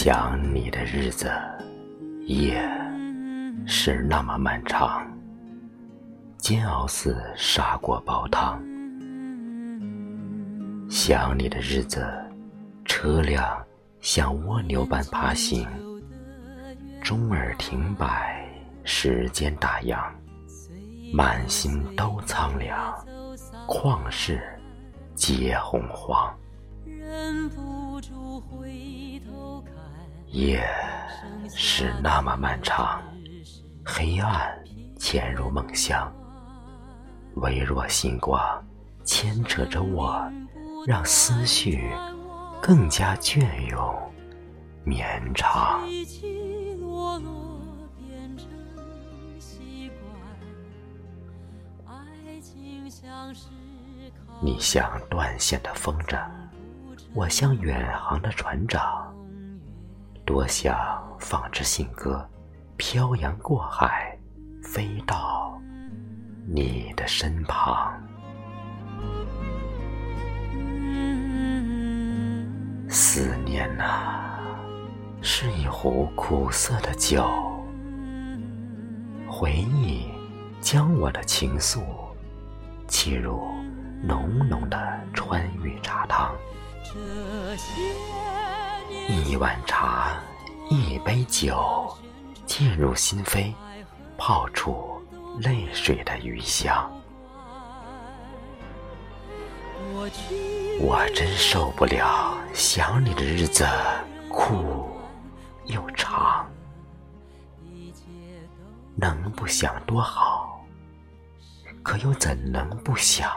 想你的日子，夜是那么漫长，煎熬似砂锅煲汤。想你的日子，车辆像蜗牛般爬行，钟儿停摆，时间打烊，满心都苍凉，旷世皆洪荒。忍不住回头看夜是那么漫长，黑暗潜入梦乡，微弱星光牵扯着我，让思绪更加隽永绵长。你像断线的风筝，我像远航的船长。多想放支信鸽，漂洋过海，飞到你的身旁。思念啊，是一壶苦涩的酒，回忆将我的情愫沏入浓浓的川渝茶汤。这些一碗茶，一杯酒，沁入心扉，泡出泪水的余香。我真受不了想你的日子，苦又长。能不想多好，可又怎能不想？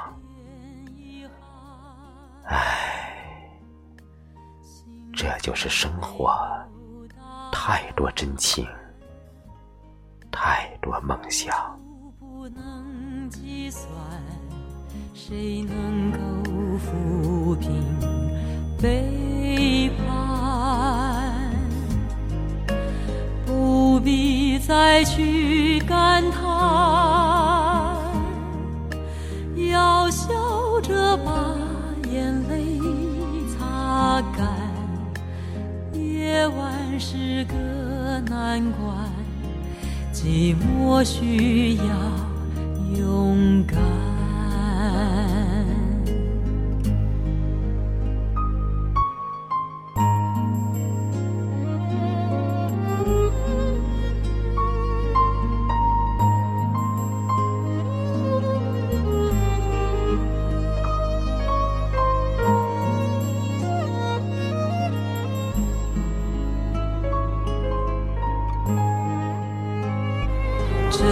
唉。这就是生活，太多真情，太多梦想。谁能够抚平背叛？不必再去感叹，是个难关，寂寞需要勇敢。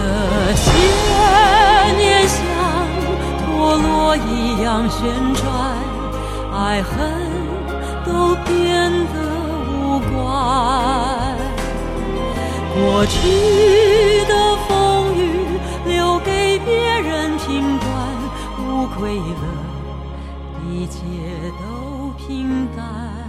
这些年像陀螺一样旋转，爱恨都变得无关。过去的风雨留给别人评断，无愧了，一切都平淡。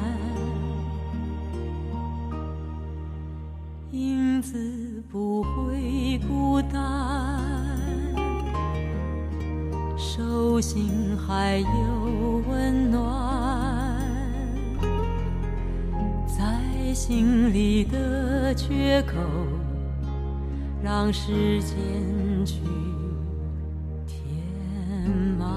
影子不会孤单，手心还有温暖，在心里的缺口，让时间去填满。